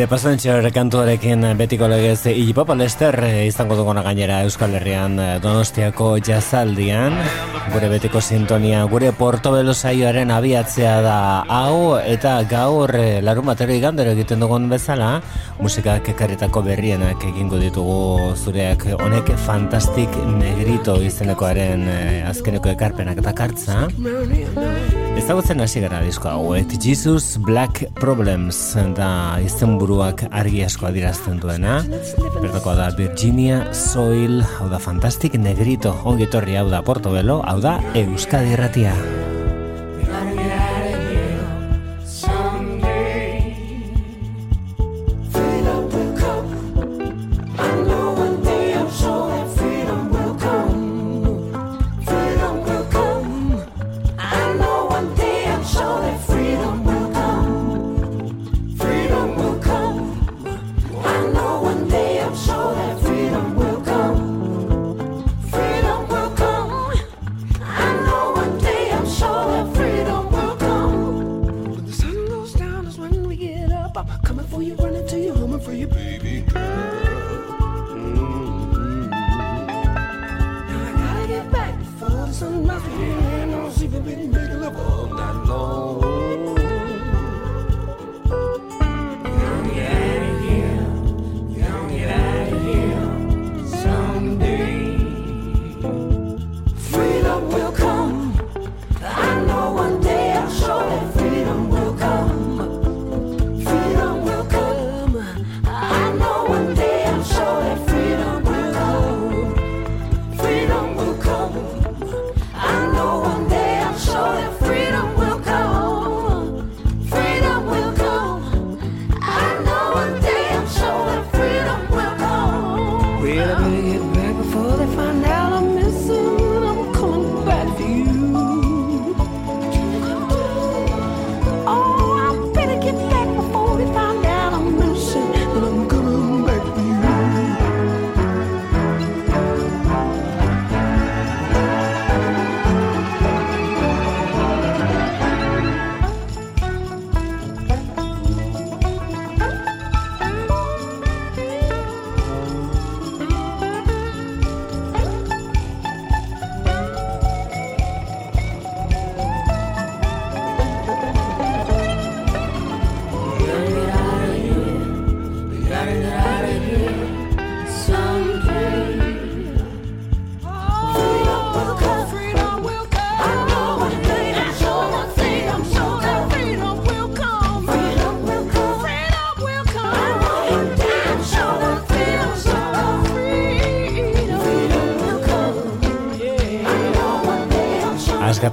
The Passenger kantuarekin betiko legez Ipapa Lester eh, izango duguna gainera Euskal Herrian eh, Donostiako jazaldian. Gure betiko sintonia gure Portobelo saioaren abiatzea da. Hau eta gaur eh, larun batero igandero egiten dugun bezala musika kekarretako berrienak egingo ditugu zureak. Honek fantastik negrito izenekoaren azkeneko ekarpenak eta kartza Ezagutzen hasi gara disko hau, et Jesus Black Problems da izenburuak argi asko adirazten duena. Berdako da Virginia Soil, hau da Fantastic Negrito, ongitorri hau da Portobelo, hau da Euskadi Erratia.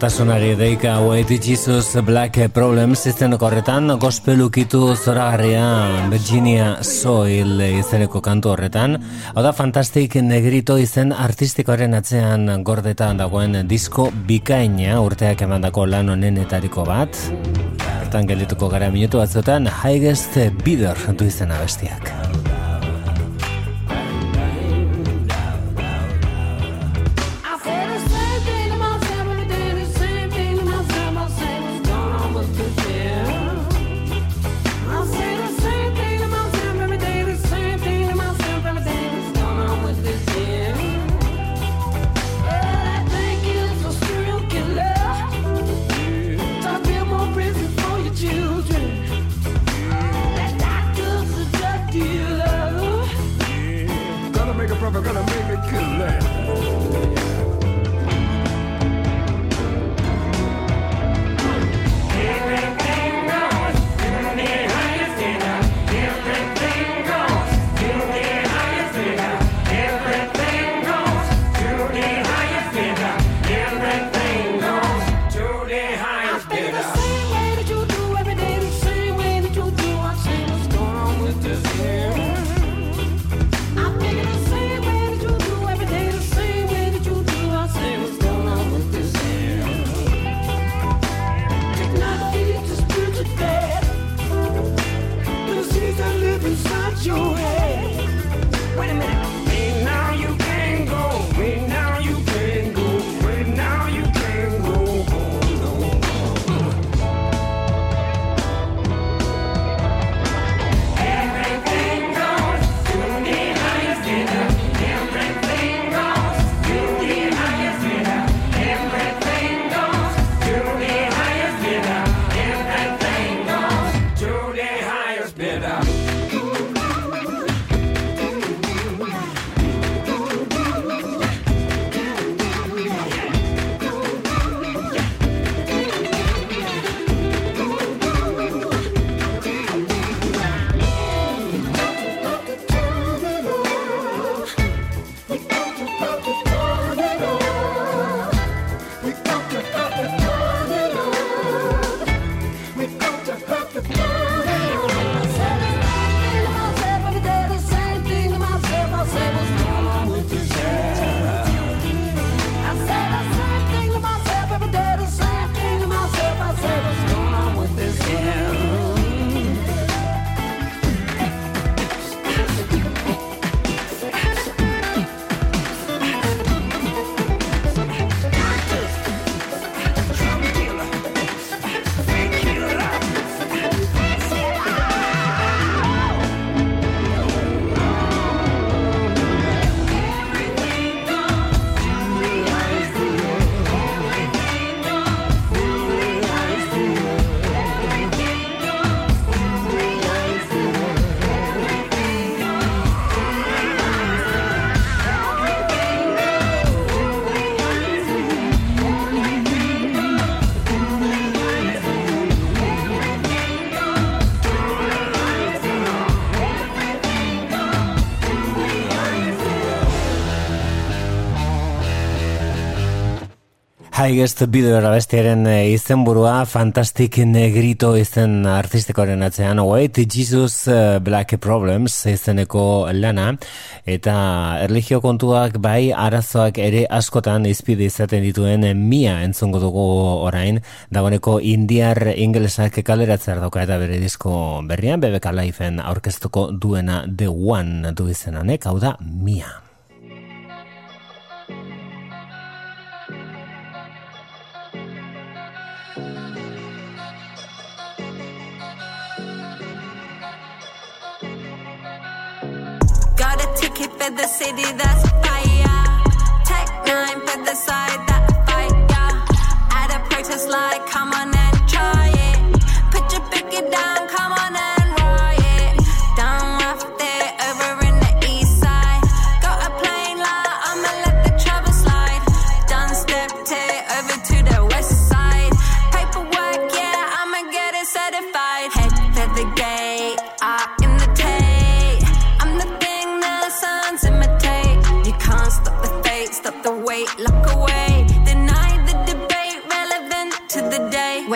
Askatasunari deika White Jesus Black Problems izeneko horretan gospelukitu zoragarria Virginia Soil izeneko kantu horretan. Hau da Fantastic Negrito izen artistikoaren atzean gordetan dagoen disko bikaina urteak emandako lan honenetariko bat. Hortan geldituko gara minutu batzuetan Highest Bidder du izena bestiak go to hurt Highest Bideo bestiaren eh, izenburua Fantastic Negrito izen artistikoaren atzean. Wait Jesus eh, Black Problems izeneko lana. Eta erlijio kontuak bai arazoak ere askotan izpide izaten dituen eh, mia entzungo dugu orain. Dagoeneko indiar ingelesak kaleratzer dauka eta bere disko berrian BBK Lifeen aurkeztuko duena The One du izenanek. Hau da mia. city that's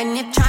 when you try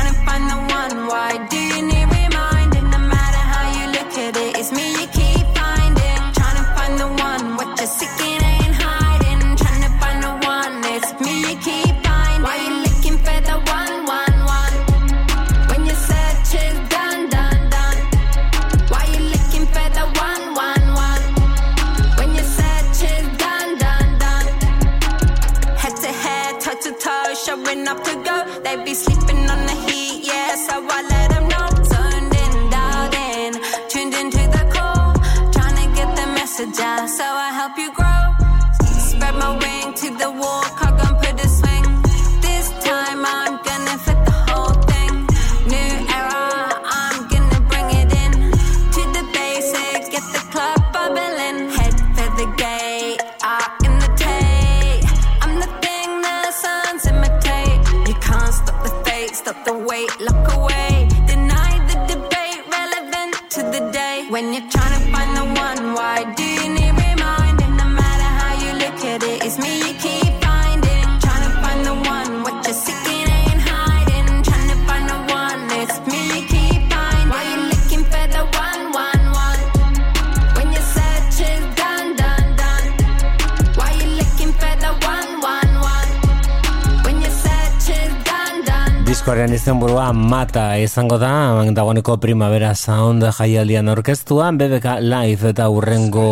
izenburua mata izango da dagoeneko primavera sound jaialdian orkestuan BBK Live eta urrengo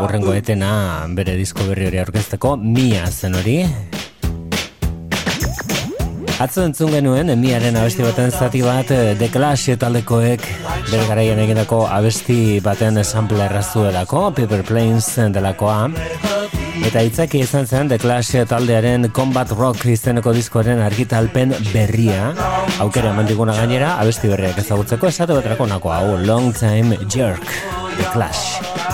urrengo etena bere disko berri hori orkesteko mia zen hori. Atzo entzun genuen, emiaren abesti baten zati bat The Clash talekoek bere garaian egindako abesti baten esanple errazuelako, Paper Planes delakoa. Eta hitzaki izan zen The Clash taldearen Combat Rock izeneko diskoaren argitalpen berria. Aukera eman diguna gainera, abesti berriak ezagutzeko esate betrako nako hau Long Time Jerk, The Clash.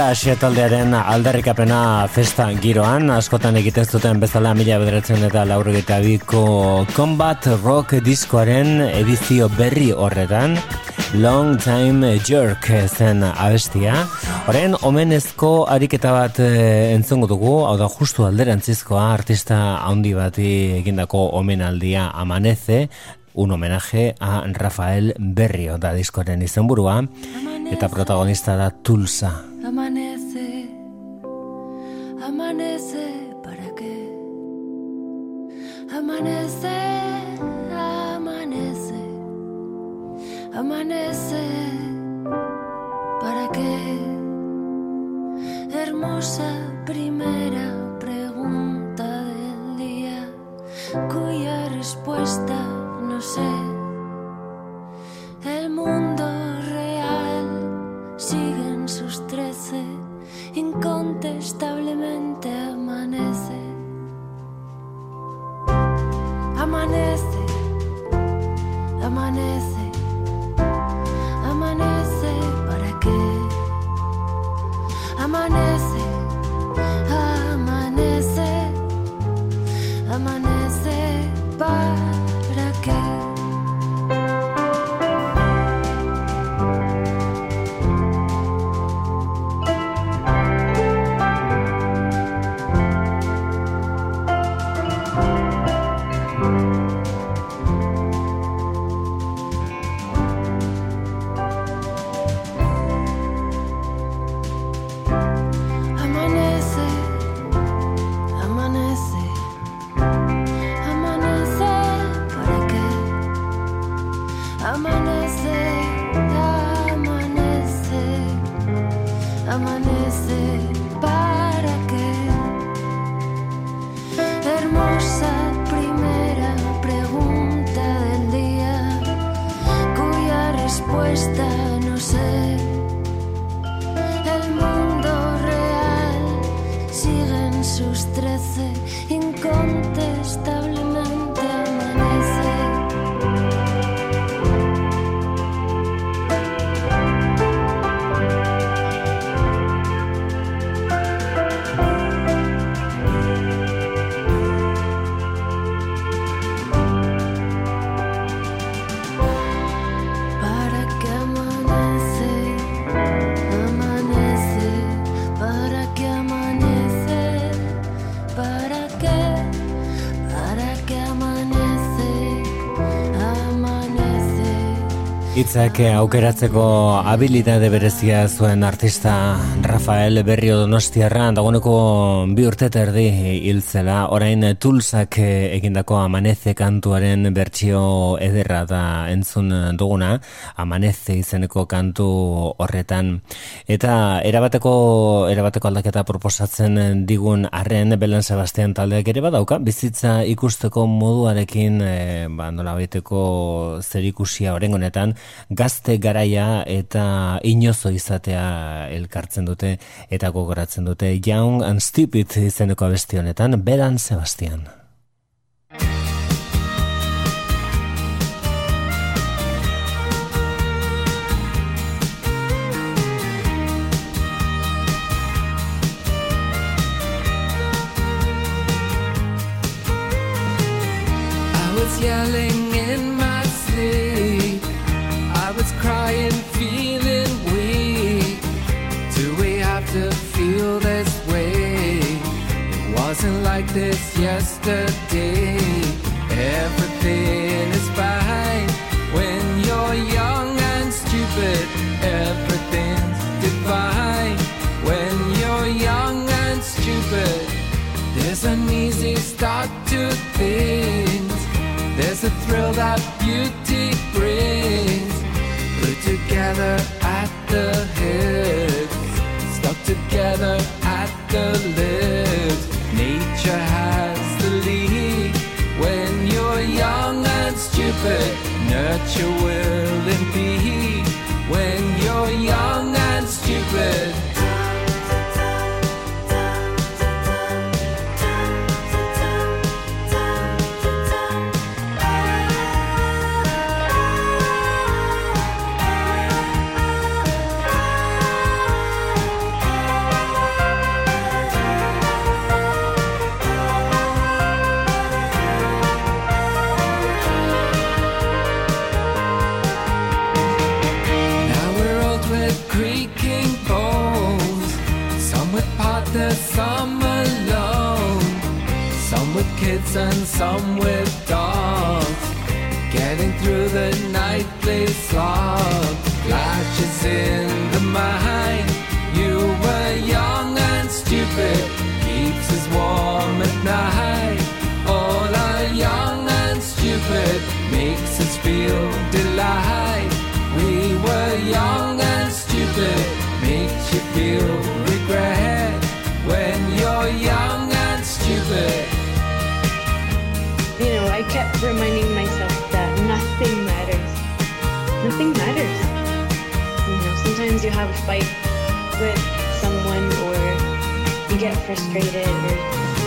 Clash taldearen aldarrikapena festa giroan, askotan egiten zuten bezala mila bederatzen eta laurgeita biko Combat Rock diskoaren edizio berri horretan, Long Time Jerk zen abestia. Horren, omenezko ariketa bat e, entzungo dugu, hau da justu alderantzizkoa artista handi bati egindako omenaldia amaneze, un homenaje a Rafael Berrio da diskoaren izenburua, eta protagonista da Tulsa. Hitzak aukeratzeko habilitate berezia zuen artista Rafael Berrio Donostiarra. Dagoeneko bi urte eta erdi hiltzela orain Tulsak egindako Amaneze kantuaren bertsio ederra da entzun duguna. Amaneze izeneko kantu horretan eta erabateko erabateko aldaketa proposatzen digun arren Belen Sebastian taldeak ere badauka bizitza ikusteko moduarekin e, ba, nola baiteko zerikusia oren honetan gazte garaia eta inozo izatea elkartzen dute eta gogoratzen dute Young and Stupid izeneko abesti honetan Belan Sebastian. This yesterday. Everything is fine when you're young and stupid. Everything's divine when you're young and stupid. There's an easy start to things. There's a thrill that beauty brings. Put together at the hips, stuck together at the lips. Stupid. Nurture will impede when you're young and stupid. Young and stupid. Makes you feel regret. When you're young and stupid. you know, I kept reminding myself that nothing matters. Nothing matters. You know, sometimes you have a fight with someone or you get frustrated or,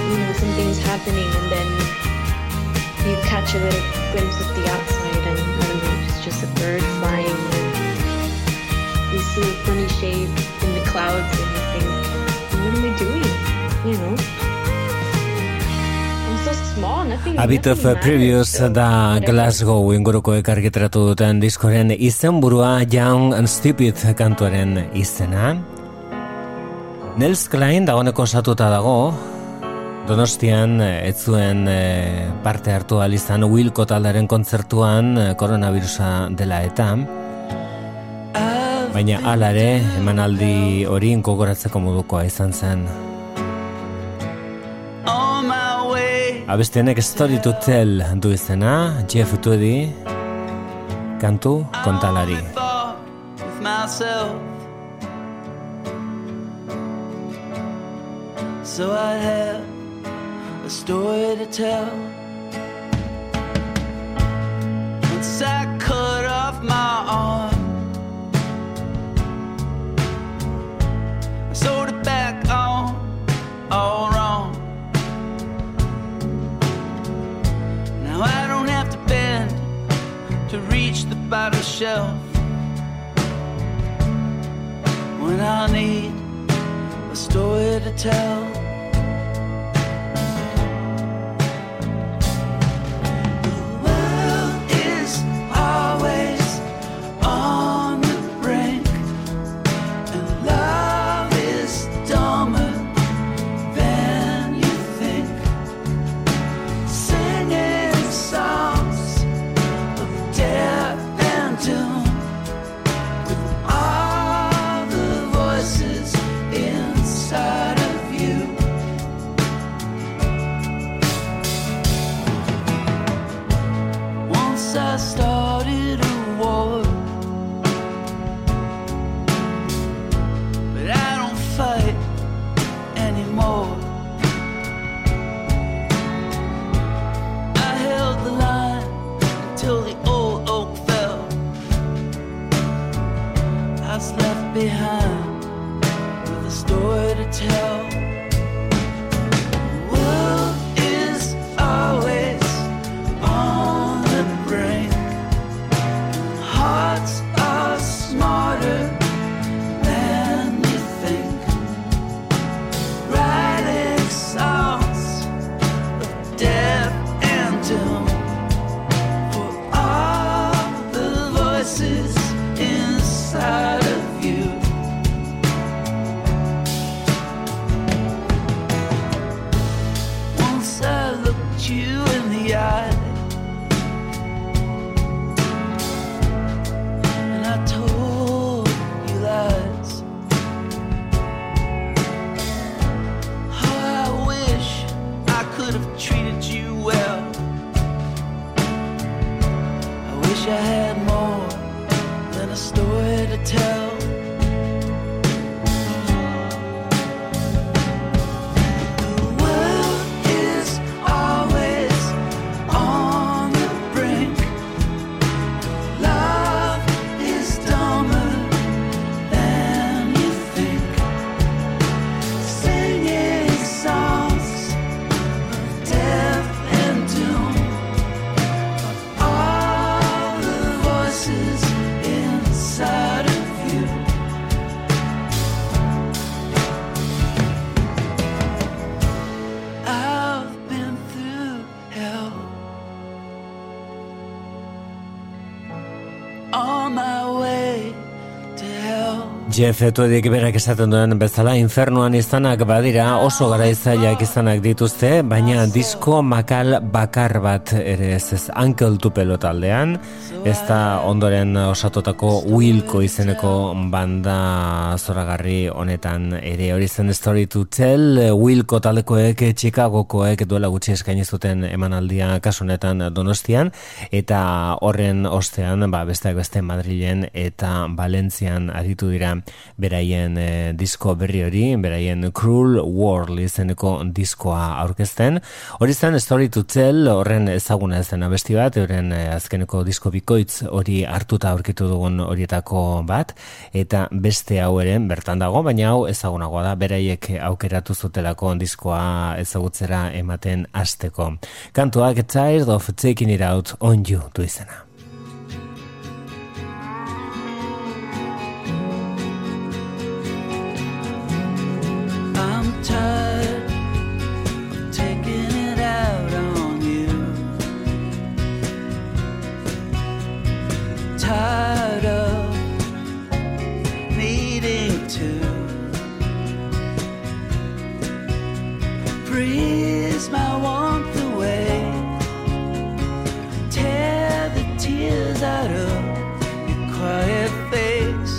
you know, something's happening and then you catch a little glimpse of the outside and, I don't know, it's just a bird flying see funny shape in the clouds and you think, what am I doing? You know? I'm so small, nothing, A bit of. Previous da. Glasgow ingurukoek argitaratu duten diskoren izenburua Young and Stupid kantuaren izena. Nels Klein dagoeneko osatuta dago, Donostian eh, ez zuen eh, parte hartu izan Wilco taldaren kontzertuan eh, koronavirusa dela eta baina alare emanaldi hori gogoratzeko modukoa izan zen. Abestienek Story to Tell du izena, Jeff Tweedy, kantu kontalari. So I have a story to tell. Shelf when I need a story to tell. Jeff Tuedik berak esaten duen bezala infernuan izanak badira oso garaizaiak izanak dituzte, baina disko makal bakar bat ere ez ez Uncle Tupelo taldean, ez da ondoren osatutako Wilco izeneko banda zoragarri honetan ere. Hori zen Story to Tell, Wilco taldekoek Chicagokoek duela gutxi eskaini zuten emanaldia kasu honetan Donostian, eta horren ostean, ba, besteak beste Madrilen eta Valentzian aritu dira beraien eh, disko berri hori, beraien Cruel World izeneko diskoa aurkezten. Hori zen Story to Tell horren ezaguna zen abesti bat, horren eh, azkeneko disko bikoitz hori hartuta aurkitu dugun horietako bat, eta beste hau ere bertan dago, baina hau ezagunagoa da, beraiek aukeratu zutelako diskoa ezagutzera ematen hasteko. Kantuak Tired of Taking It Out on You du izena. My warmth away. Tear the tears out of your quiet face.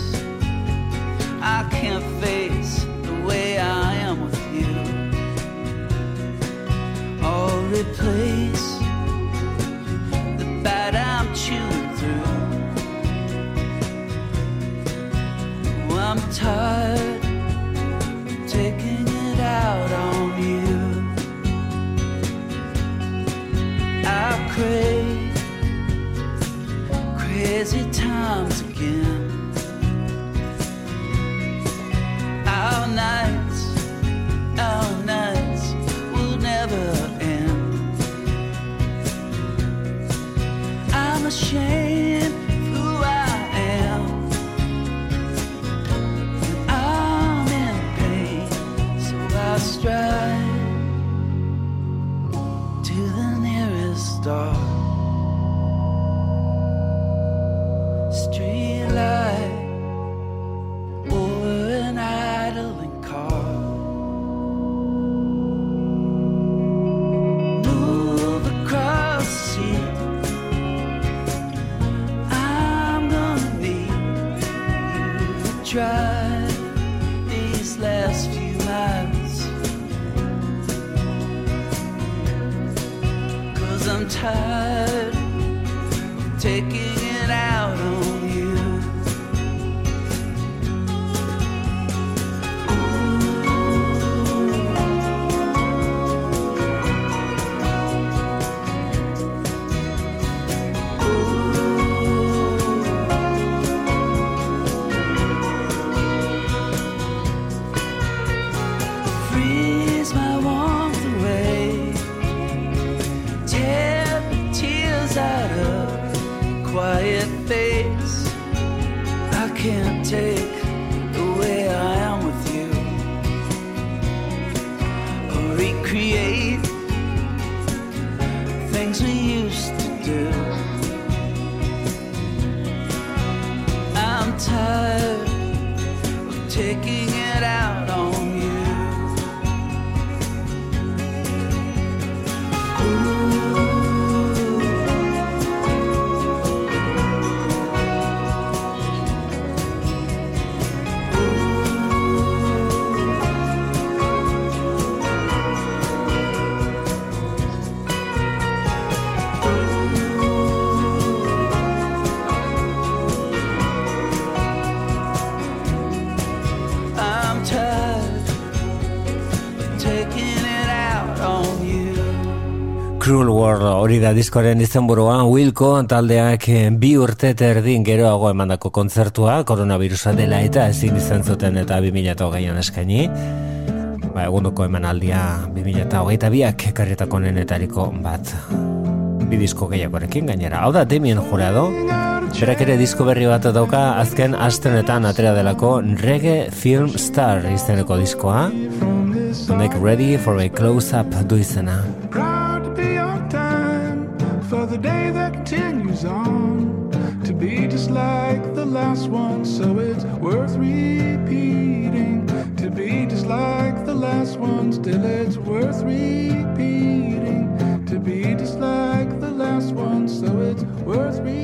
I can't face the way I am with you. Or replace the bad I'm chewing through. Oh, I'm tired crave crazy times again. Our nights, our nights will never end. I'm ashamed who I am. I'm in pain, so I strive stars tired of taking hori da diskoren izenburua. Wilco taldeak eh, bi urte eta erdin geroago emandako kontzertua koronavirusa dela eta ezin izan zuten eta 2008an eskaini. Ba, egunduko emanaldia 2008 biak karretako nenetariko bat bi disko gehiagorekin gainera. Hau da Damien Jurado. Berak ere disko berri bat dauka azken astenetan atera delako Reggae Film Star izeneko diskoa. Make ready for a close-up du izena on. To be just like the last one, so it's worth repeating. To be just like the last one, still it's worth repeating. To be just like the last one, so it's worth repeating.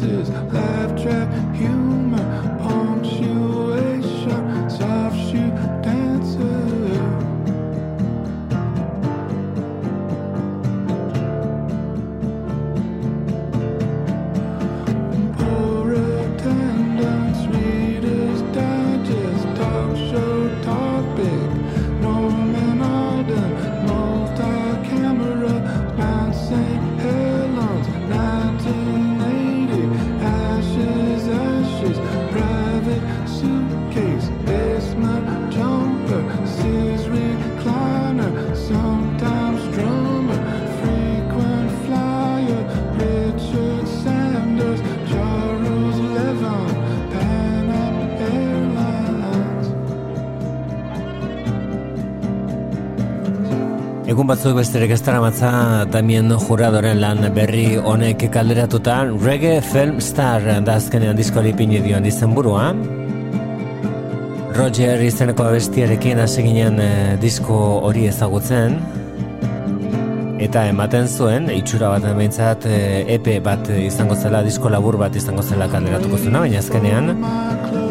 Sentences, laugh track humor, batzuk besterik ez daramatza Damien Juradoren lan berri honek kalderatuta. Reggae Film Star da azkenean diskoari pini dion izenburua Roger izeneko abestiarekin hasi ginen eh, disko hori ezagutzen. Eta ematen zuen itxura bat behintzat eh, EP bat izango zela disko labur bat izango zela kalderatuko zuena baina azkenean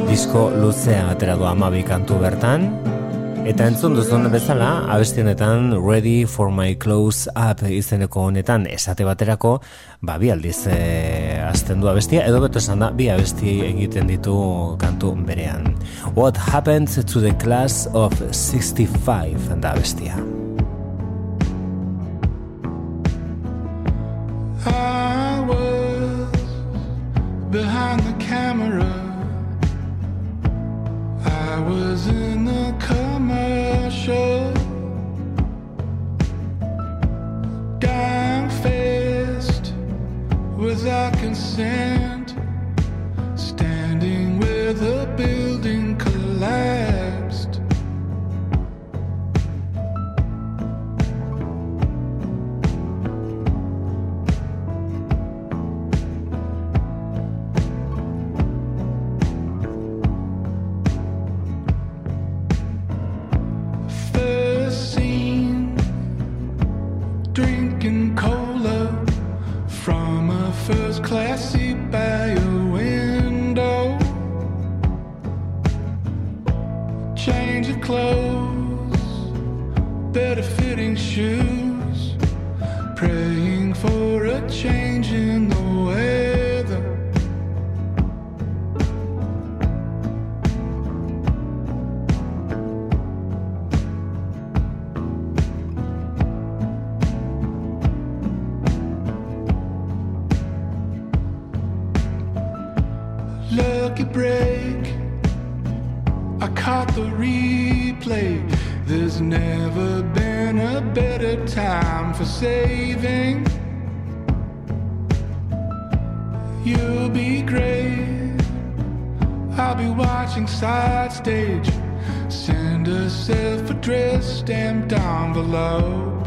disko luzea atera du amabi kantu bertan Eta entzun duzun bezala, abestionetan Ready for my close up izeneko honetan esate baterako, ba, bi aldiz e, azten du abestia, edo beto esan da, bi abesti egiten ditu kantu berean. What happened to the class of 65 da abestia. sin. Better time for saving. You'll be great. I'll be watching side stage. Send a self-addressed stamped envelope.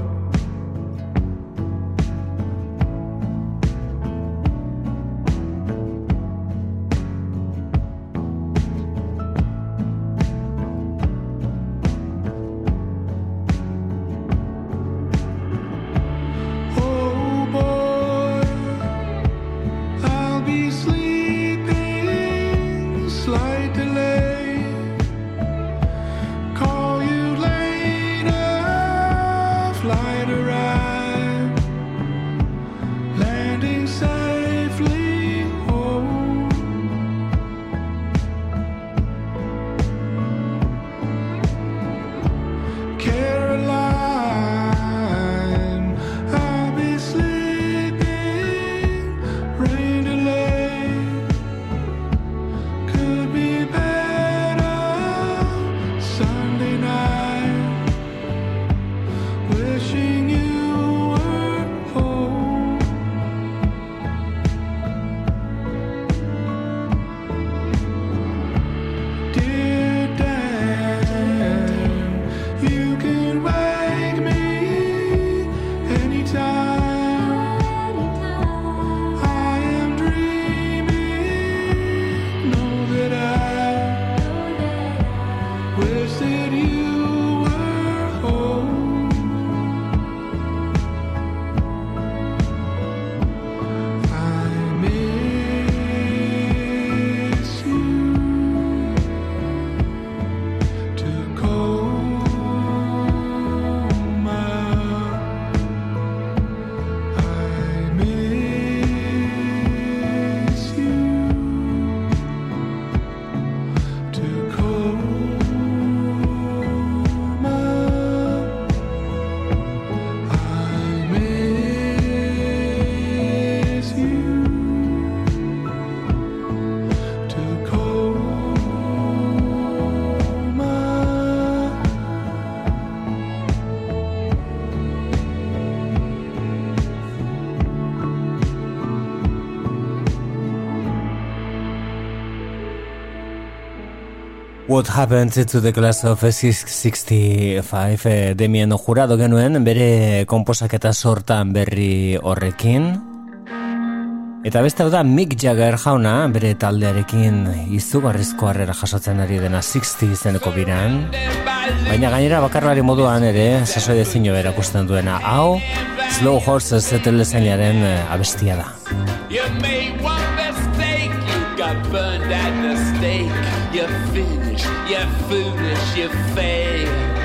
What happened to the class of 65 eh, Demien jurado genuen bere komposaketa sortan berri horrekin. Eta beste da Mick Jagger jauna bere taldearekin izugarrizko harrera jasotzen ari dena 60 izeneko biran. Baina gainera bakarlari moduan ere sasoi dezino erakusten duena hau Slow Horses etelezainaren abestia da. You made one mistake, you got burned at the stake. You're finished, you're foolish, You're fail.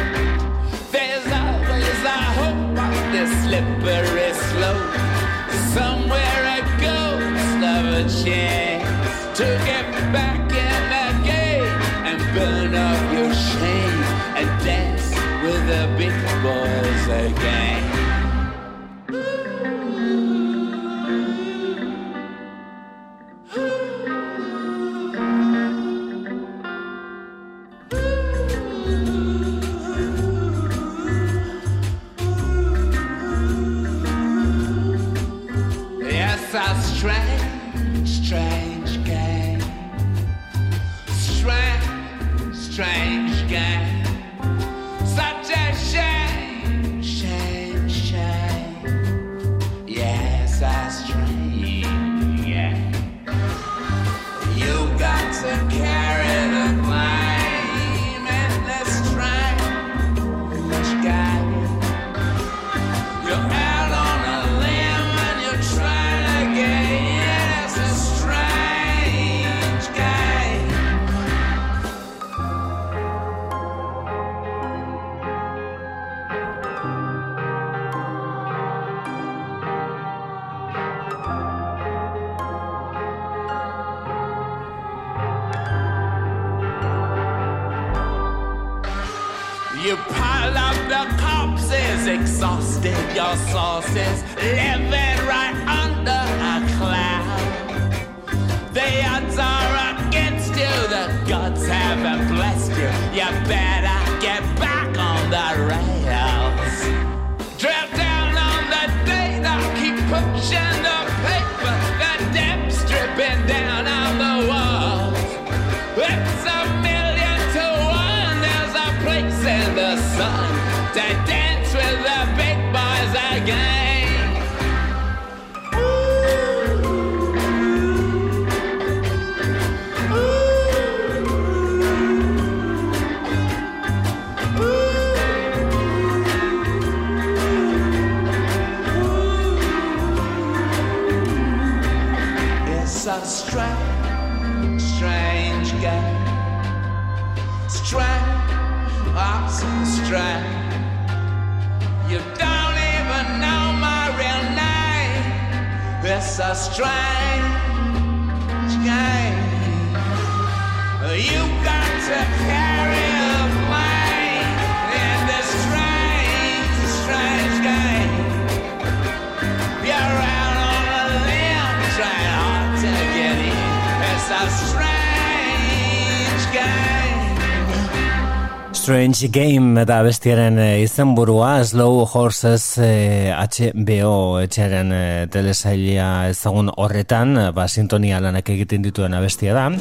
Strange Game da bestiaren eh, izenburua Slow Horses eh, HBO etxearen eh, telesailia ezagun horretan eh, ba, sintonia lanak egiten dituen abestia da.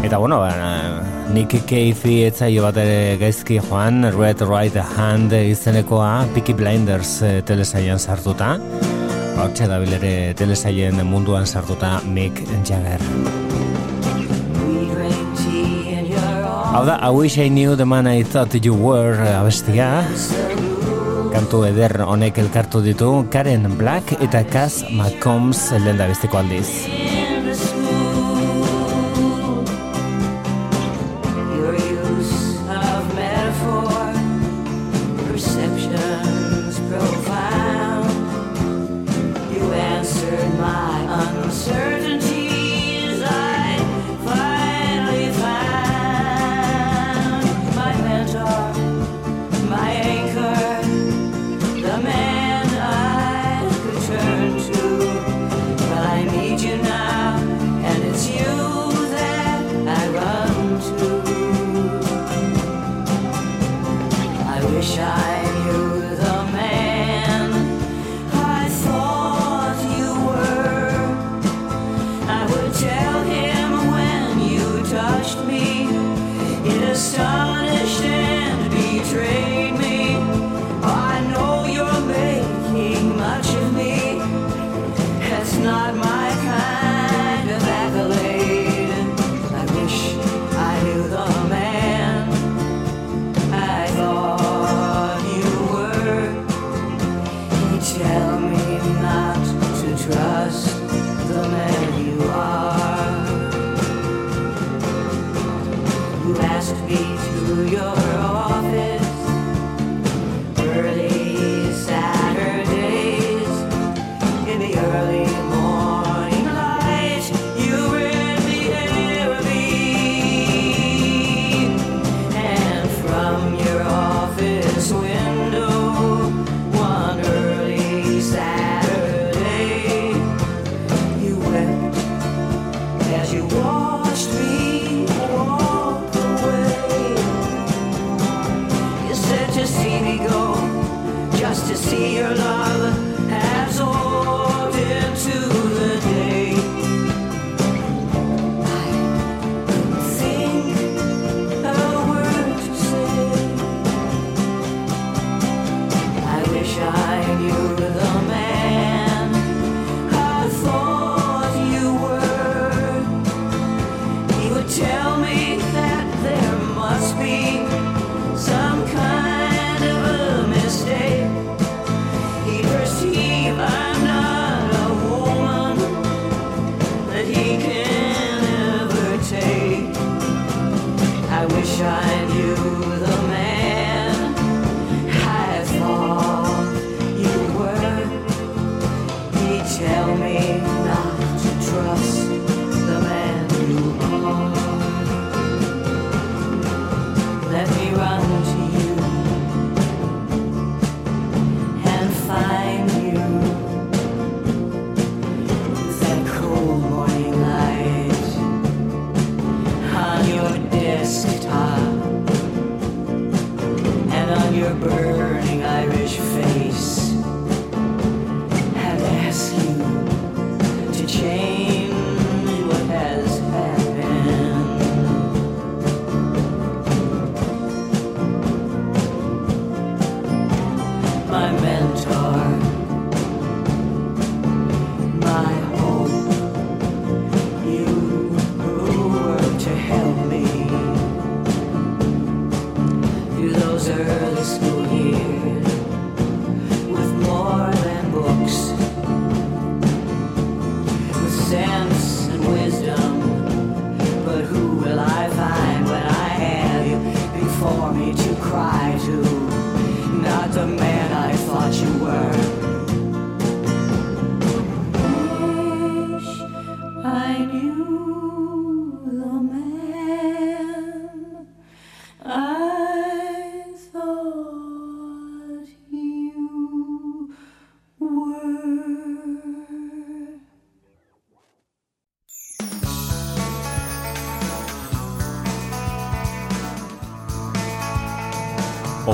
Eta bueno ba, Nick Cavey etzaio bat ere gaizki joan Red Right Hand izenekoa Peaky Blinders eh, telesailan sartuta. Hortxe da bilere telesailen munduan sartuta Mick Mick Jagger. da, I wish I knew the man I thought you were eh, abestia. Kantu eder honek elkartu ditu Karen Black eta Kaz McCombs lehen da besteko aldiz.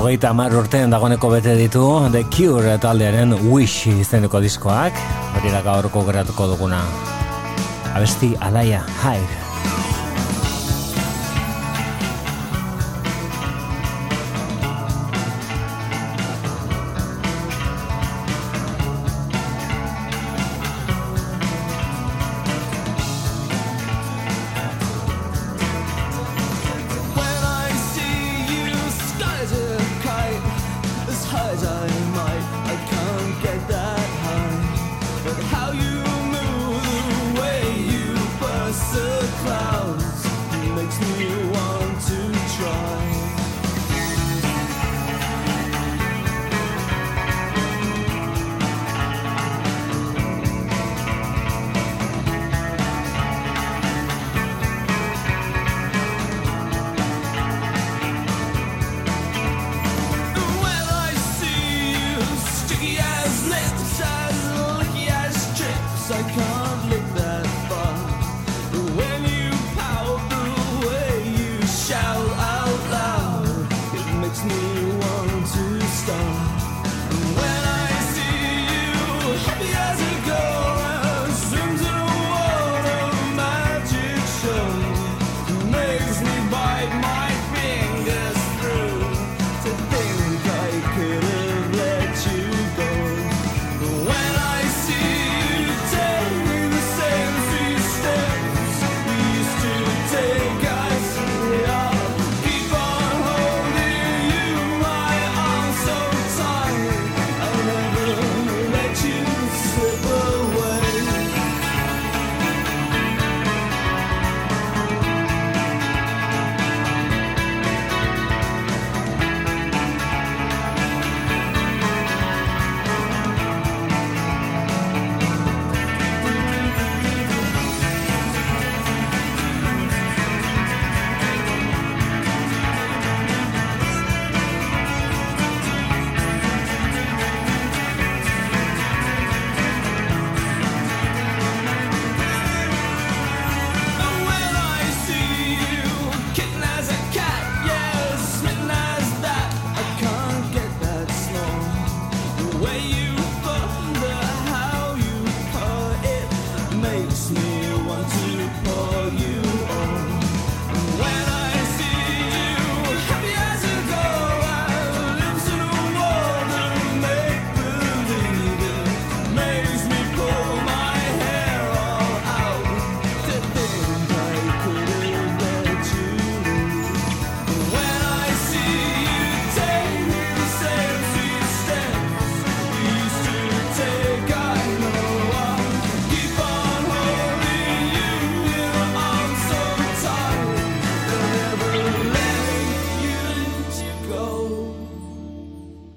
hogeita mar urtean dagoeneko bete ditu The Cure taldearen Wish izeneko diskoak. Hori da gaurko geratuko duguna. Abesti alaia haire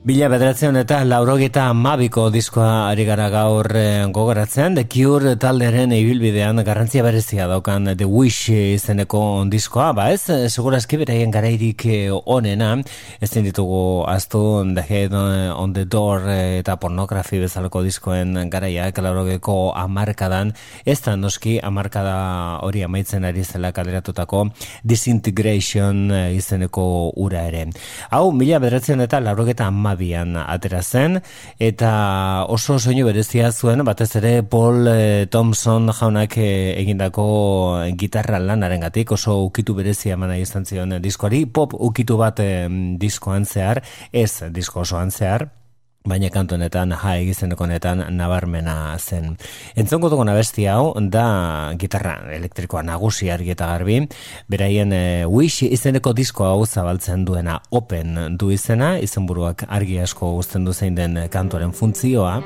Mila bederatzen eta laurogeta mabiko diskoa ari gara gaur eh, gogoratzen, The Cure taldearen ibilbidean garrantzia berezia daukan The Wish izeneko diskoa, ba ez, segurazki beraien garairik eh, onena, ez ditugu aztu The Head on the Door eh, eta pornografi bezalako diskoen garaiak laurogeko amarkadan, ez da noski amarkada hori amaitzen ari zela kaleratutako Disintegration eh, izeneko ura ere. Hau, mila bederatzen eta laurogeta amabian atera zen, eta oso soinu berezia zuen, batez ere Paul eh, Thompson jaunak eh, egindako gitarra lanaren gatik, oso ukitu berezia emana izan zion diskoari, pop ukitu bat eh, diskoan zehar, ez disko osoan zehar, baina kantu honetan, ja egizeneko honetan nabarmena zen. Entzongo dugun abesti hau, da gitarra elektrikoa nagusi argi eta garbi, beraien e, Wish izeneko disko hau zabaltzen duena Open du izena, izenburuak argi asko guzten du zein den kantuaren funtzioa,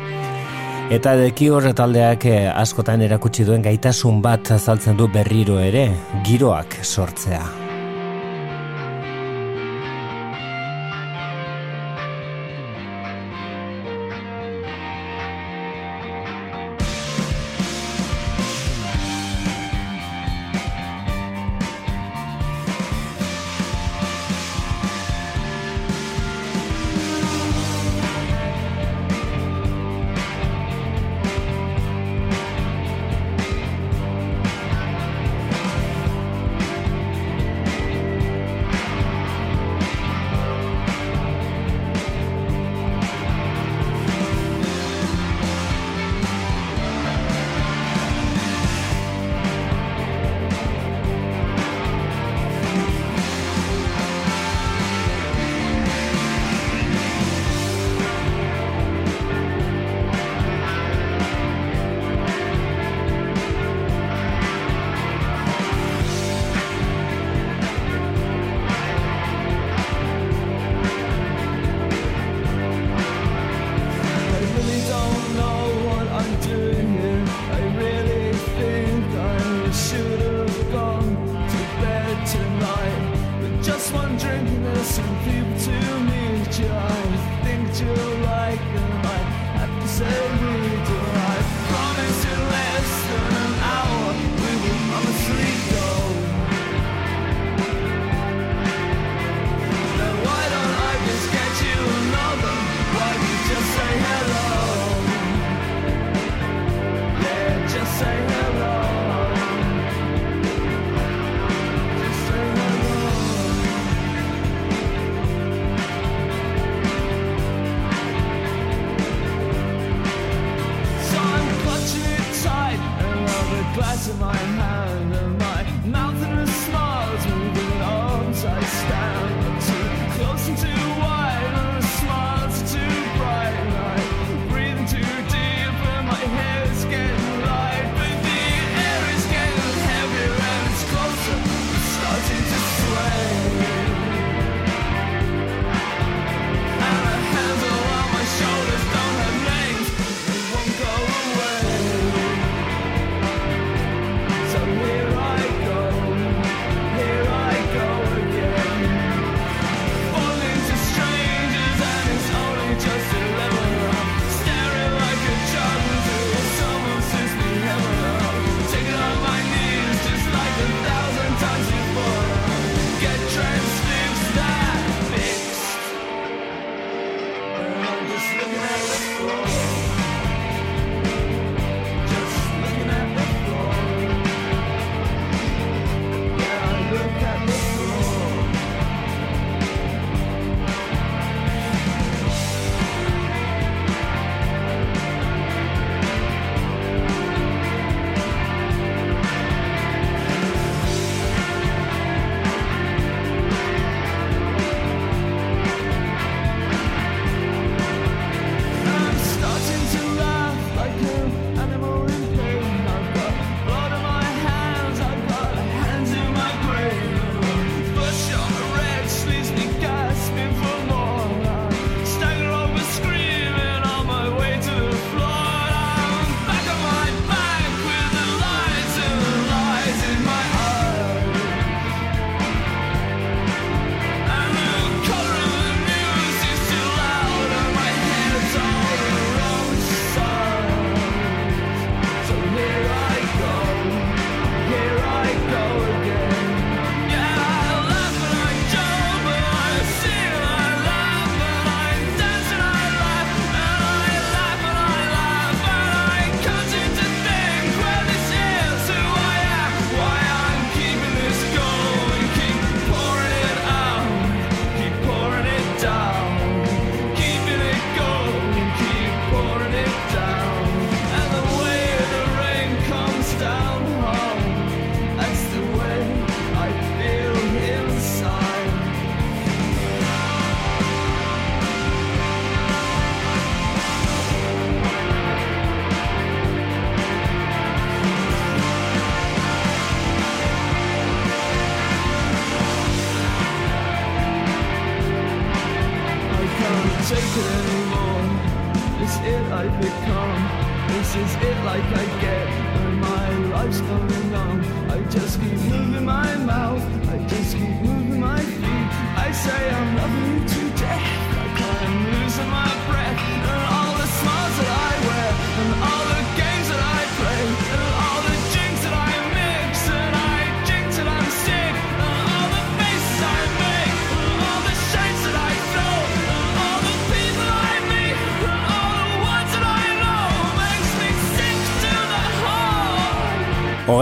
Eta deki horre taldeak eh, askotan erakutsi duen gaitasun bat azaltzen du berriro ere, giroak sortzea.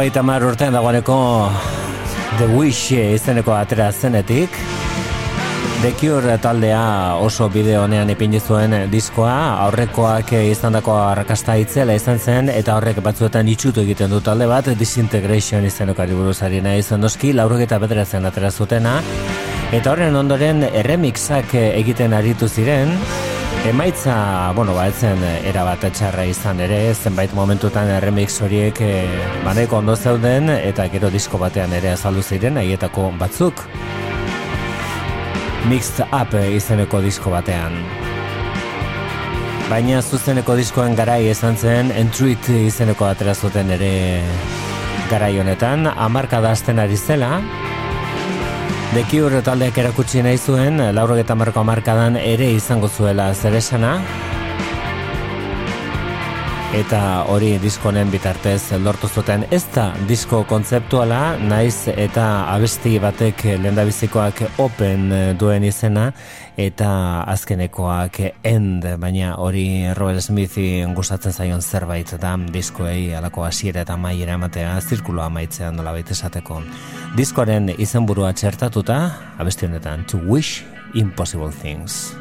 Heart. Hogeita mar urtean dagoeneko The Wish izeneko atera zenetik. The Cure taldea oso bideo honean ipini zuen diskoa, aurrekoak izandako arrakasta itzela izan zen, eta horrek batzuetan itxutu egiten du talde bat, Disintegration izeneko buruzari nahi izan doski, laurogeta bederatzen atera zutena, eta horren ondoren remixak egiten aritu ziren, Emaitza, bueno, ba, etzen erabat txarra izan ere, zenbait momentutan remix horiek e, baneko ondo zeuden, eta gero disko batean ere azaldu ziren, aietako batzuk. Mixed Up izeneko disko batean. Baina zuzeneko diskoen garai izan zen, Entruit izeneko atera zuten ere garai honetan, amarkada hasten ari zela, The Cure taldeak erakutsi nahi zuen, laurogeta marko amarkadan ere izango zuela zeresana, eta hori diskonen bitartez lortu zuten ez da disko kontzeptuala, naiz eta abesti batek lehendabizikoak open duen izena, eta azkenekoak end, baina hori Robert Smithi gustatzen zaion zerbait da diskoei alako hasiera eta maiera ematea zirkuloa amaitzean nola baita esateko. Diskoaren izenburua txertatuta, abesti honetan, To Wish Impossible Things.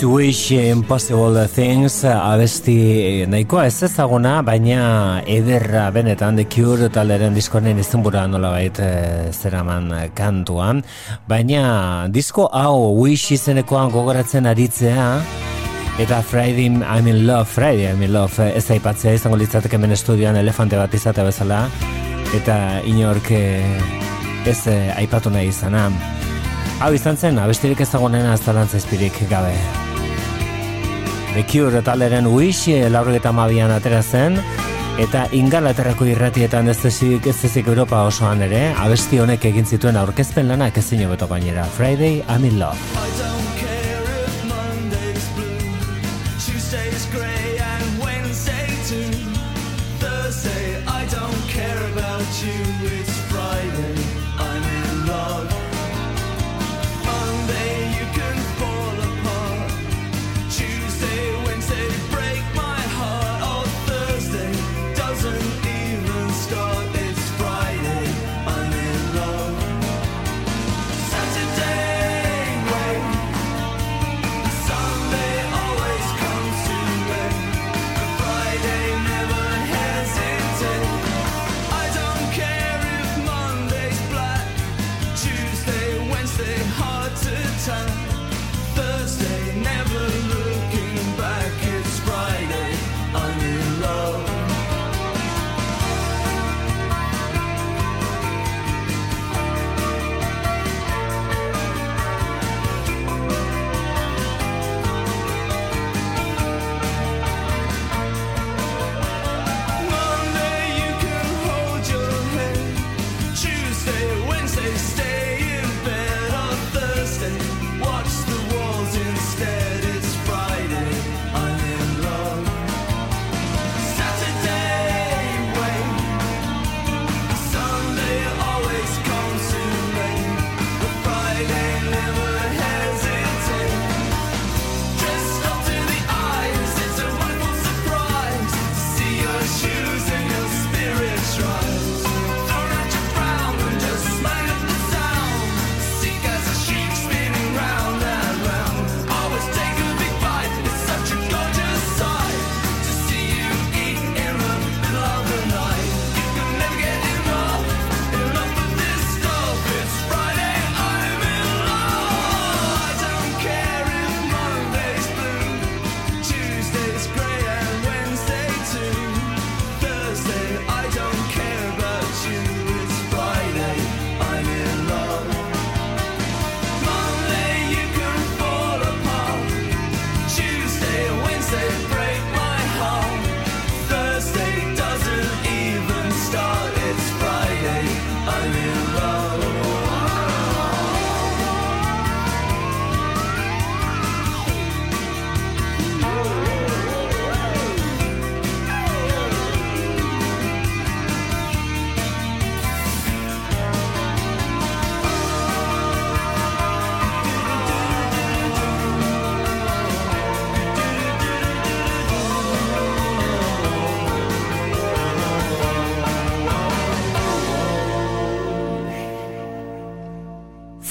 To Wish Impossible Things abesti nahikoa ez ezaguna, baina ederra benetan The Cure taleren diskonen izenbura nola bait zeraman kantuan, baina disko hau Wish izenekoan gogoratzen aritzea, Eta Friday I'm in Love, Friday I'm in Love ez aipatzea izango litzateke hemen estudioan elefante bat izatea bezala eta inork eh, ez eh, aipatu nahi izana. Hau izan zen, abestirik ezagunena zalantza izpirik gabe. The Cure taleren Wish laurgeta mabian atera zen, eta ingalaterrako irratietan ez ezik, ez ezik Europa osoan ere, abesti honek egin zituen aurkezpen lanak ezin hobeto gainera. Friday I'm in Love.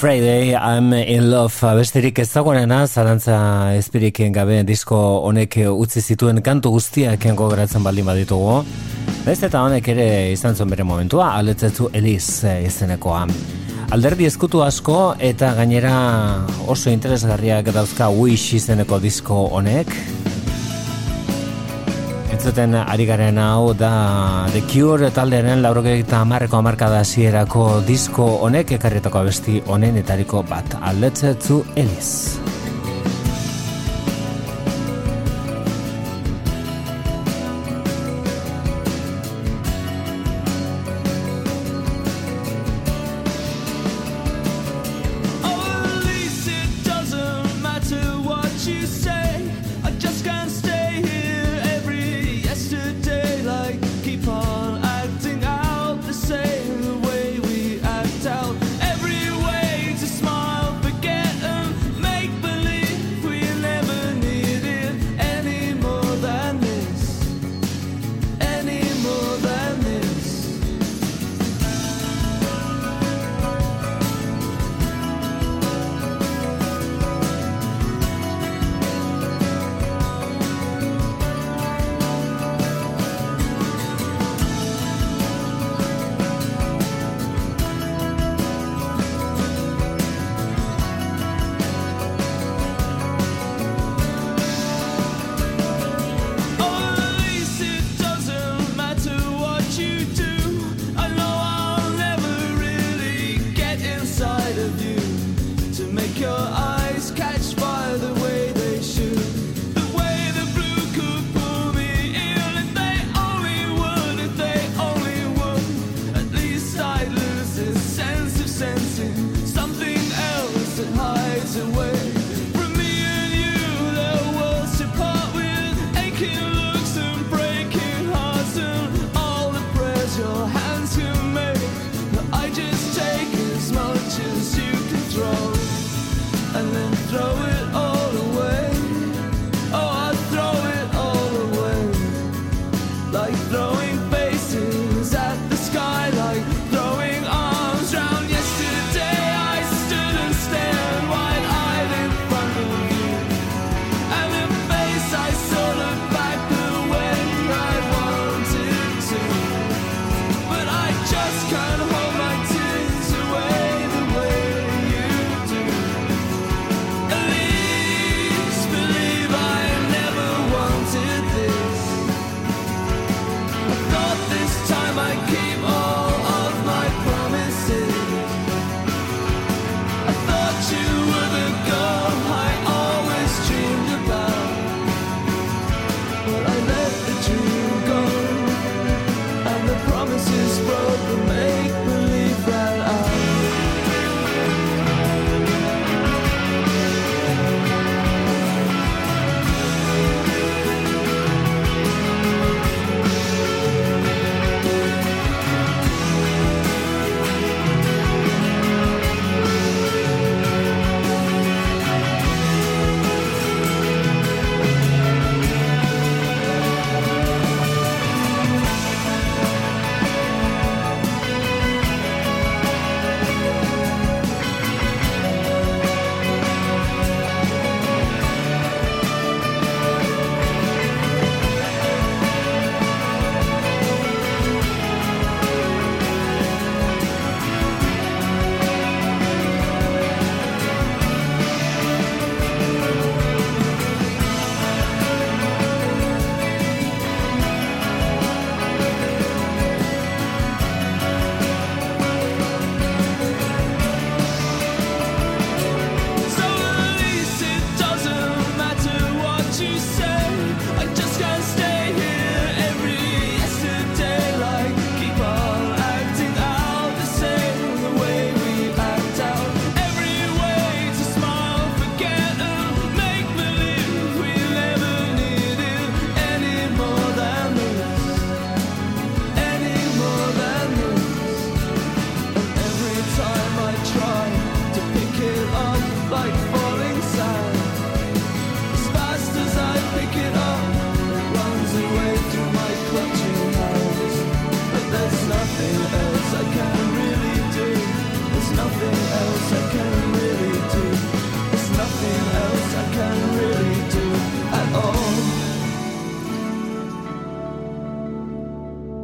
Friday, I'm in love abestirik ezagunena, zalantza espiriken gabe disko honek utzi zituen kantu guztiak gogoratzen baldin baditugu. Naiz eta honek ere izan zuen bere momentua, aletzetu Eliz izenekoa. Alderdi eskutu asko eta gainera oso interesgarriak dauzka Wish izeneko disko honek. Entzuten ari garen hau da The Cure taldearen laurogeita amarreko amarkada hasierako disko honek ekarritako abesti honen etariko bat aldetze zu Eliz.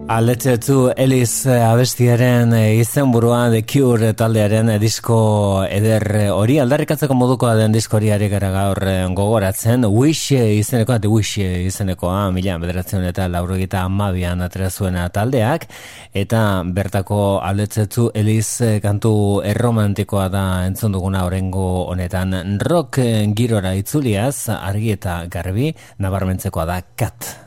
Aletzetu Eliz eh, abestiaren eh, izenburua The Cure taldearen eh, disko eder eh, hori aldarrikatzeko modukoa den disko hori ari gara gaur gogoratzen. Wish izenekoa, The Wish izenekoa mila bederatzen eta laurogita amabian atera zuena taldeak. Eta bertako aletzetu Eliz eh, kantu erromantikoa da entzun duguna orengo honetan. Rock girora itzuliaz argi eta garbi nabarmentzekoa da kat.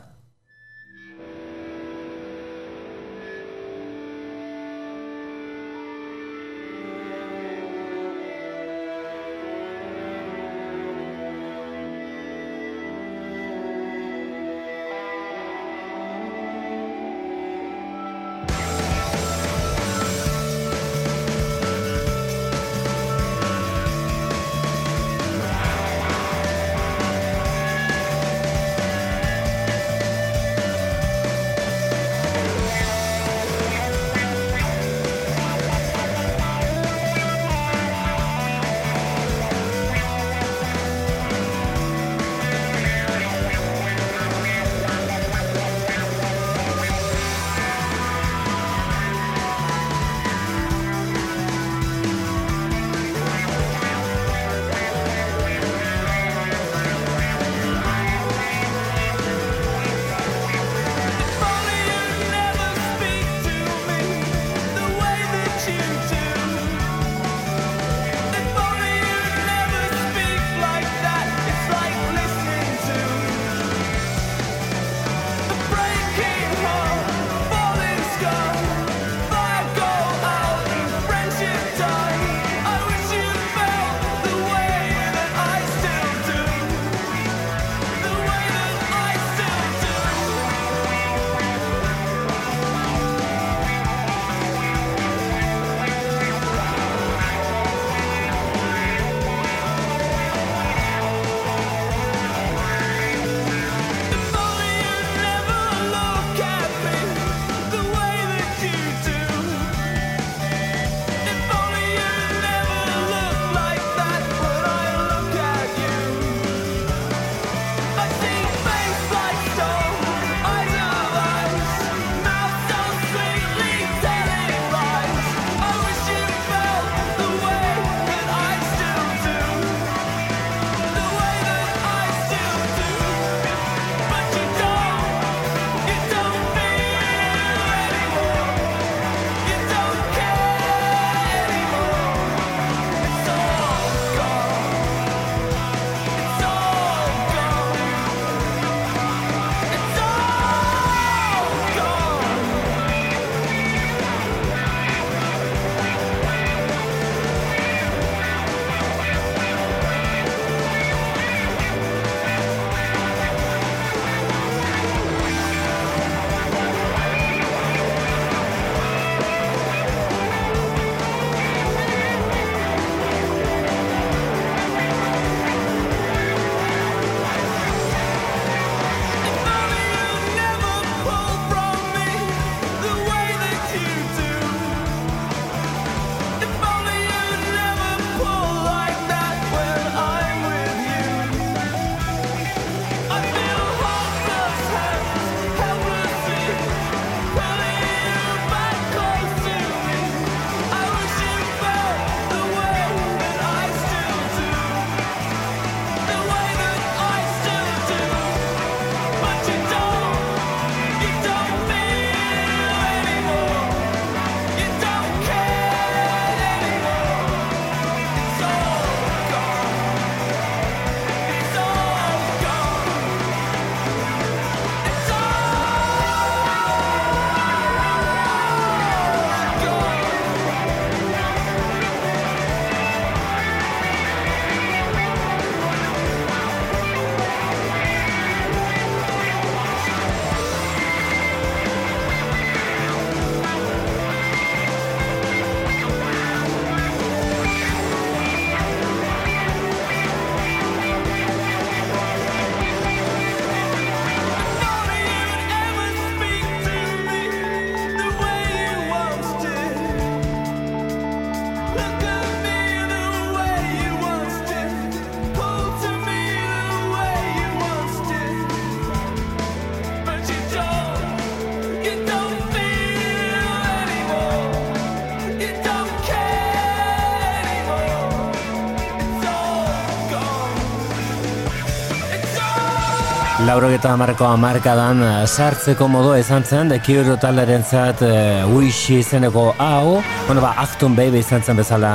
Laurogeta marko amarkadan eh, sartzeko modua izan zen, The Cure taleren zat uh, Wish izeneko hau, bueno ba, Acton Baby izan zen bezala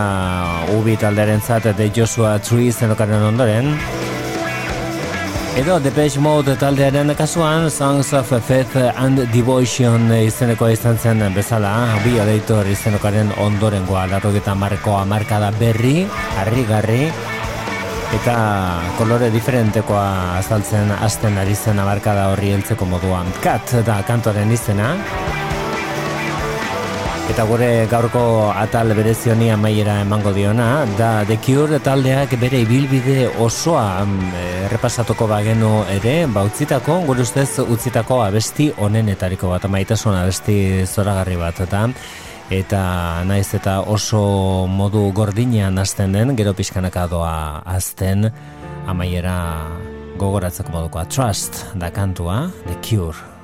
Ubi talderen zat The Joshua Tree izenokaren ondoren. Edo Depeche Mode taldearen kasuan Songs of Faith and Devotion izeneko izan zen bezala Violator izenokaren ondorengoa Laurogeta marko amarkada berri, harrigarri, eta kolore diferentekoa azaltzen hasten ari zen abarkada horri heltzeko moduan. Kat da kantoren izena. Eta gure gaurko atal berezioni amaiera emango diona, da The Cure taldeak bere ibilbide osoa mm, errepasatuko bagenu ere, ba utzitako, gure ustez utzitako abesti onenetariko bat, maitasun abesti zoragarri bat, eta eta naiz eta oso modu gordinean hasten den, gero pixkanaka doa azten amaiera gogoratzeko modukoa. Trust da kantua, The Cure.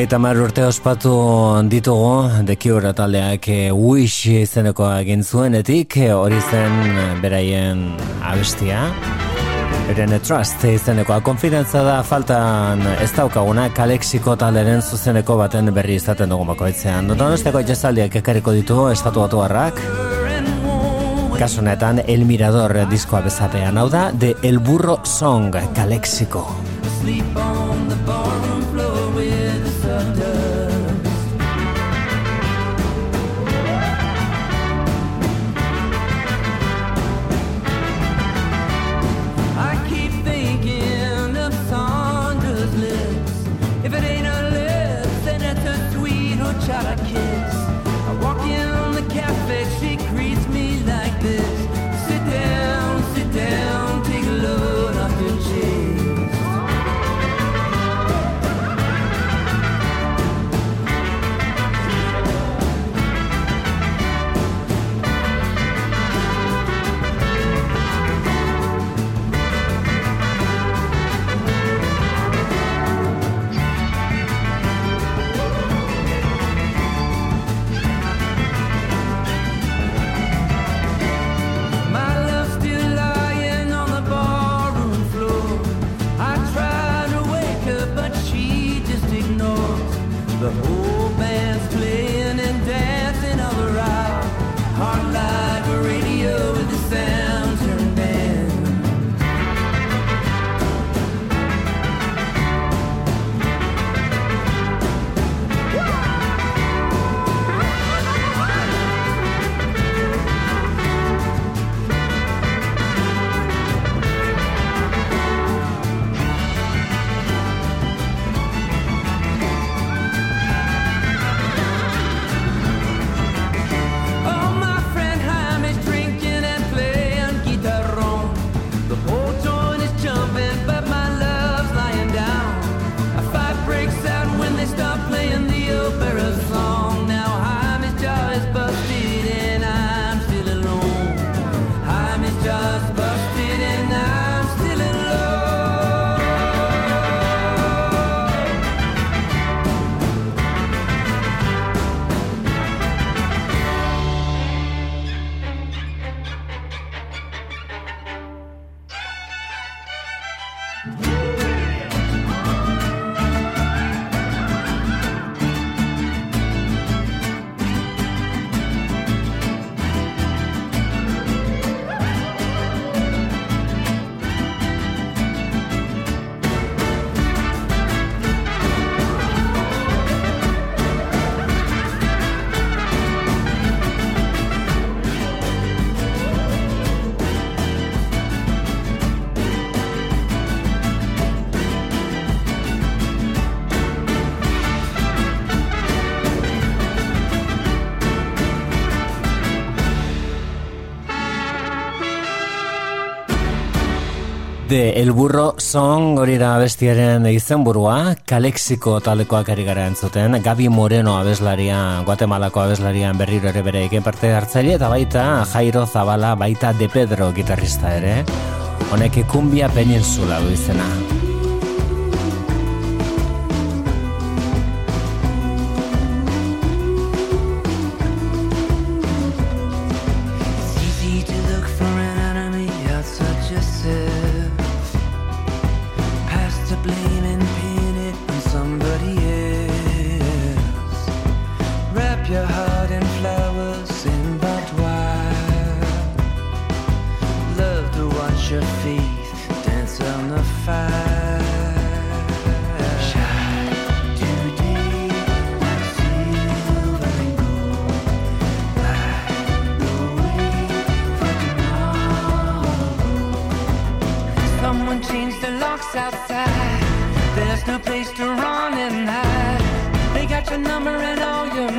Berrogeita mar urte ospatu ditugu dekiura taldeak eh, Wish izenekoa egin zuenetik eh, hori zen eh, beraien abestia. Beren Trust izenekoa. Konfidentza da faltan ez daukaguna. Kalexiko talderen zuzeneko baten berri izaten dugu bakoitzean. Donosteko jasaldiak ekarriko ditu estatu batu harrak Kasunetan El Mirador diskoa bezapean hau da de El Burro Song kalexiko. de El Burro Song hori da bestiaren izenburua, Kalexiko talekoak ari gara entzuten, Gabi Moreno abeslaria, Guatemalako abeslarian berriro ere bere iken parte hartzaile, eta baita Jairo Zabala, baita De Pedro gitarrista ere, honek kumbia peninsula du izena. A number and all your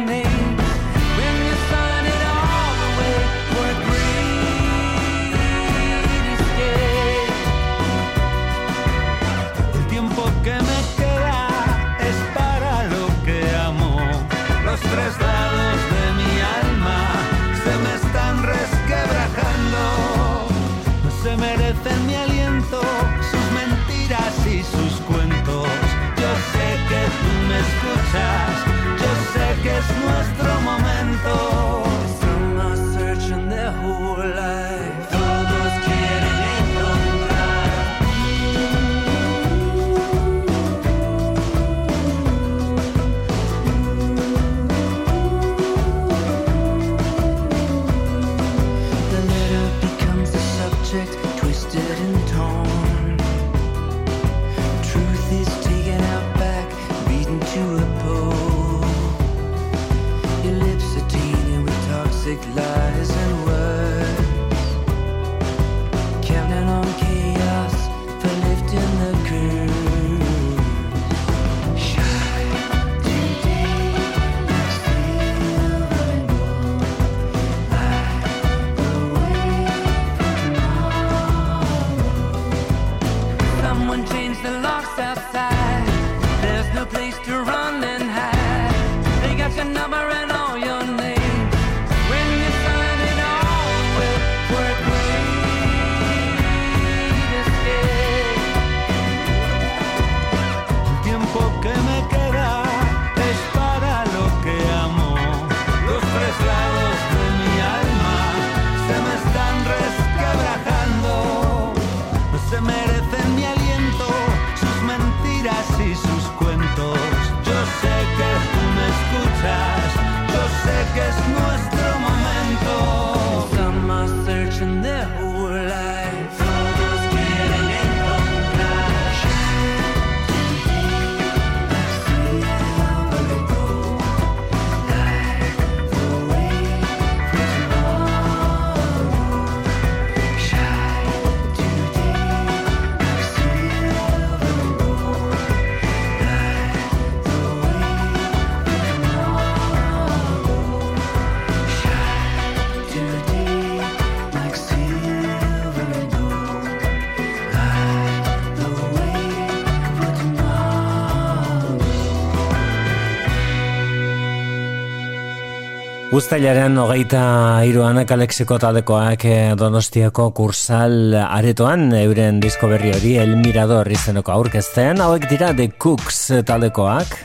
Uztailaren hogeita iruan kalexiko taldekoak eh, donostiako kursal aretoan euren disko berri hori El Mirador izeneko aurkezten. Hauek dira The Cooks taldekoak.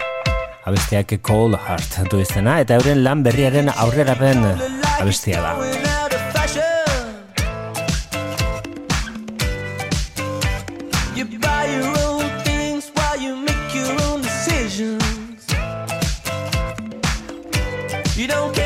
Abestiak Cold Heart du izena eta euren lan berriaren aurrerapen abestia da. You don't care.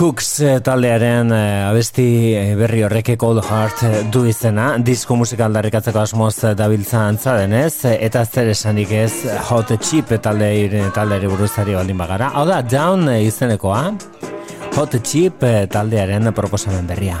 Cooks eh, taldearen eh, abesti eh, berri horrek Cold Heart du izena, disko musikal darrikatzeko asmoz dabiltza antza denez, eta zer esanik ez Hot Chip talde, taldeari buruzari baldin bagara. Hau da, Down izenekoa, Hot Chip taldearen proposamen berria.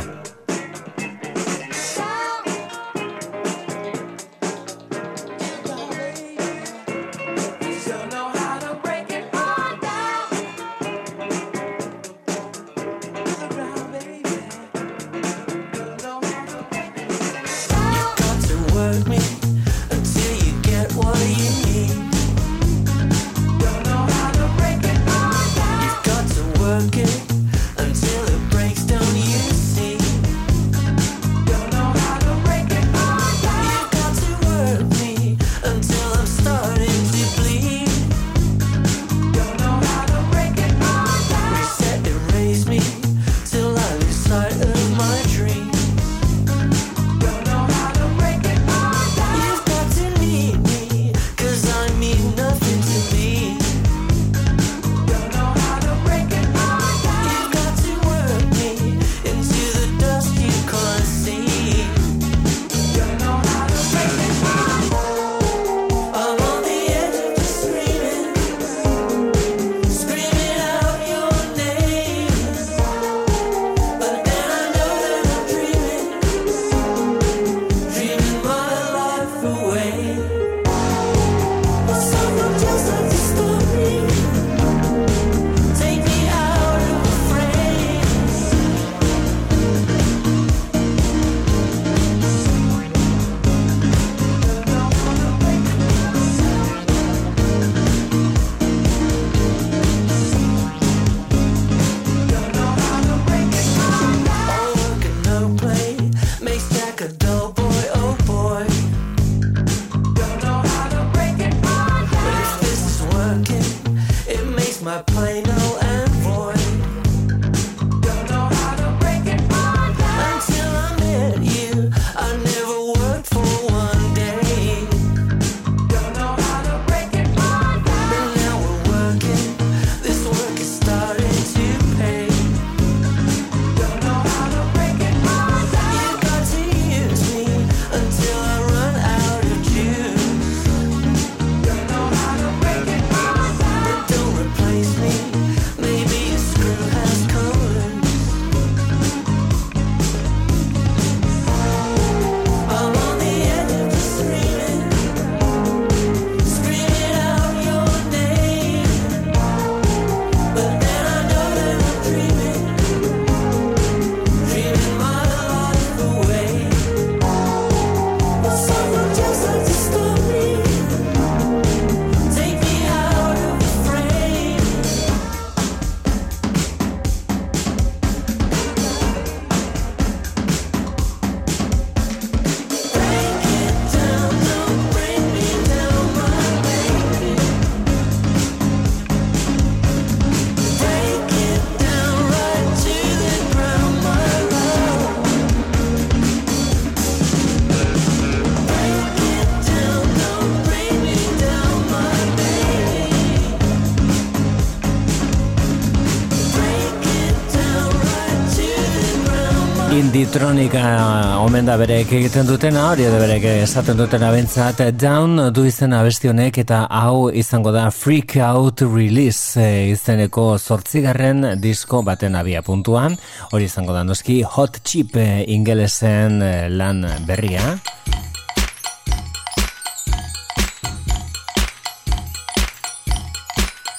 Inditronika omen da berek egiten dutena, hori edo berek esaten dutena bentsat, down du izen abesti honek eta hau izango da Freak Out Release e, izeneko zortzigarren disko baten abia puntuan, hori izango da noski Hot Chip e, ingelesen lan berria.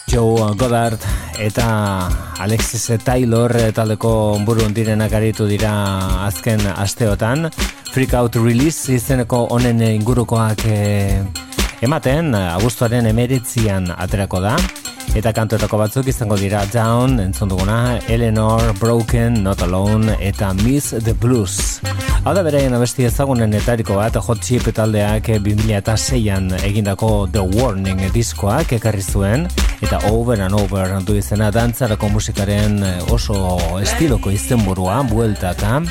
Joe Goddard eta Alexis Taylor taldeko buru direnak aritu dira azken asteotan. Freak Out Release izeneko honen ingurukoak eh, ematen, abuztuaren emeritzian aterako da. Eta kantuetako batzuk izango dira Down, entzun duguna, Eleanor, Broken, Not Alone eta Miss the Blues. Hau da beraien abesti ezagunen etariko bat, Hot Chip taldeak 2006an egindako The Warning diskoak ekarri zuen, eta Over and Over du izena dantzarako musikaren oso estiloko izenburua, bueltaka,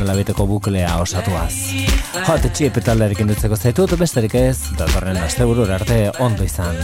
nola beteko buklea osatuaz. Hot Chip taldearekin dutzeko zaitut, besterik ez, datorren asteburura arte ondo izan.